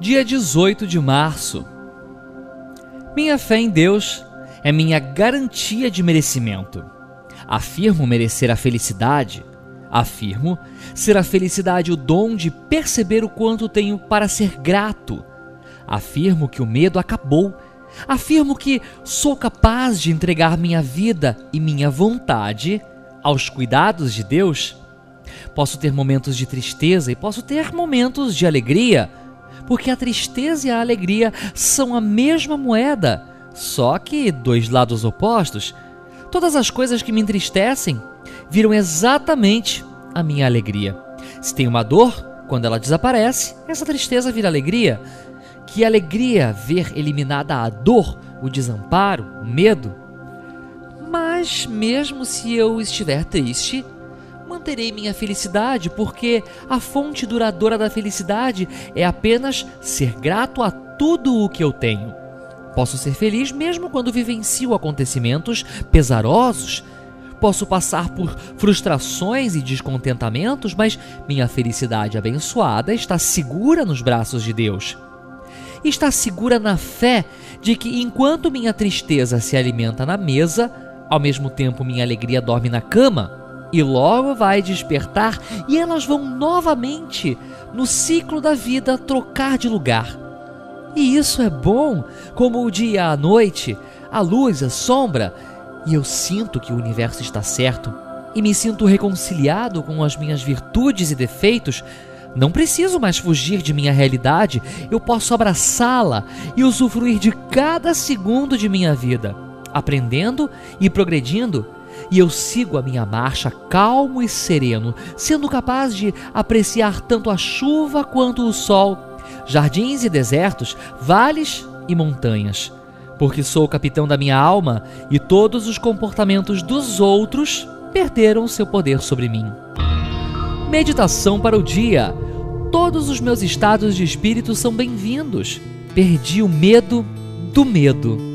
dia 18 de março. Minha fé em Deus é minha garantia de merecimento. Afirmo merecer a felicidade. Afirmo ser a felicidade o dom de perceber o quanto tenho para ser grato. Afirmo que o medo acabou. Afirmo que sou capaz de entregar minha vida e minha vontade aos cuidados de Deus. Posso ter momentos de tristeza e posso ter momentos de alegria porque a tristeza e a alegria são a mesma moeda, só que dois lados opostos. Todas as coisas que me entristecem viram exatamente a minha alegria. Se tem uma dor, quando ela desaparece, essa tristeza vira alegria. Que alegria ver eliminada a dor, o desamparo, o medo. Mas mesmo se eu estiver triste, manterei minha felicidade, porque a fonte duradoura da felicidade é apenas ser grato a tudo o que eu tenho. Posso ser feliz mesmo quando vivencio acontecimentos pesarosos. Posso passar por frustrações e descontentamentos, mas minha felicidade abençoada está segura nos braços de Deus. Está segura na fé de que enquanto minha tristeza se alimenta na mesa, ao mesmo tempo minha alegria dorme na cama e logo vai despertar e elas vão novamente no ciclo da vida trocar de lugar. E isso é bom, como o dia à noite, a luz, a sombra, e eu sinto que o universo está certo e me sinto reconciliado com as minhas virtudes e defeitos. Não preciso mais fugir de minha realidade, eu posso abraçá-la e usufruir de cada segundo de minha vida, aprendendo e progredindo e eu sigo a minha marcha calmo e sereno, sendo capaz de apreciar tanto a chuva quanto o sol, jardins e desertos, vales e montanhas. Porque sou o capitão da minha alma e todos os comportamentos dos outros perderam seu poder sobre mim. Meditação para o dia. Todos os meus estados de espírito são bem-vindos. Perdi o medo do medo.